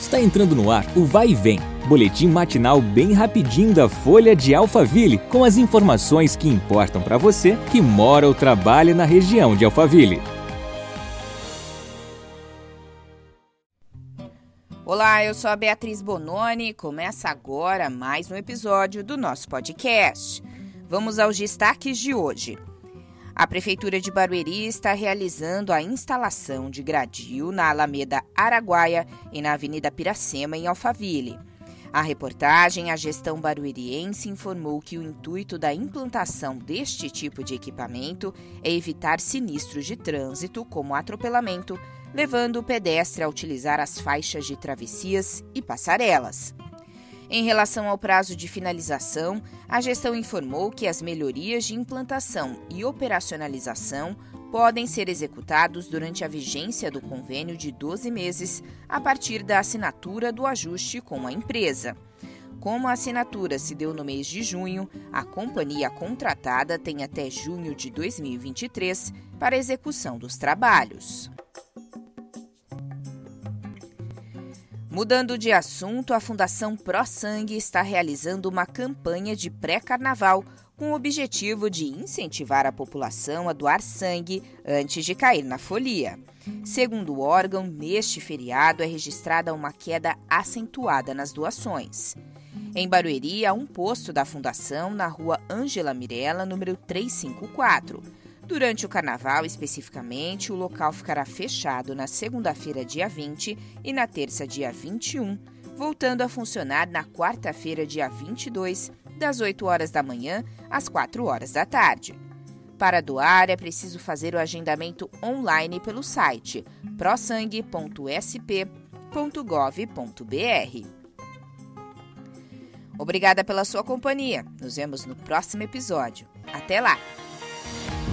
Está entrando no ar o Vai e Vem, boletim matinal bem rapidinho da Folha de Alphaville, com as informações que importam para você que mora ou trabalha na região de Alphaville. Olá, eu sou a Beatriz Bononi começa agora mais um episódio do nosso podcast. Vamos aos destaques de hoje. A Prefeitura de Barueri está realizando a instalação de gradil na Alameda Araguaia e na Avenida Piracema, em Alphaville. A reportagem, a gestão barueriense informou que o intuito da implantação deste tipo de equipamento é evitar sinistros de trânsito, como atropelamento, levando o pedestre a utilizar as faixas de travessias e passarelas. Em relação ao prazo de finalização, a gestão informou que as melhorias de implantação e operacionalização podem ser executados durante a vigência do convênio de 12 meses a partir da assinatura do ajuste com a empresa. Como a assinatura se deu no mês de junho, a companhia contratada tem até junho de 2023 para execução dos trabalhos. Mudando de assunto, a Fundação Pro Sangue está realizando uma campanha de pré-carnaval com o objetivo de incentivar a população a doar sangue antes de cair na folia. Segundo o órgão, neste feriado é registrada uma queda acentuada nas doações. Em Barueri, há um posto da Fundação na rua Ângela Mirella, número 354. Durante o carnaval, especificamente, o local ficará fechado na segunda-feira, dia 20, e na terça, dia 21, voltando a funcionar na quarta-feira, dia 22, das 8 horas da manhã às 4 horas da tarde. Para doar, é preciso fazer o agendamento online pelo site prosangue.sp.gov.br. Obrigada pela sua companhia. Nos vemos no próximo episódio. Até lá!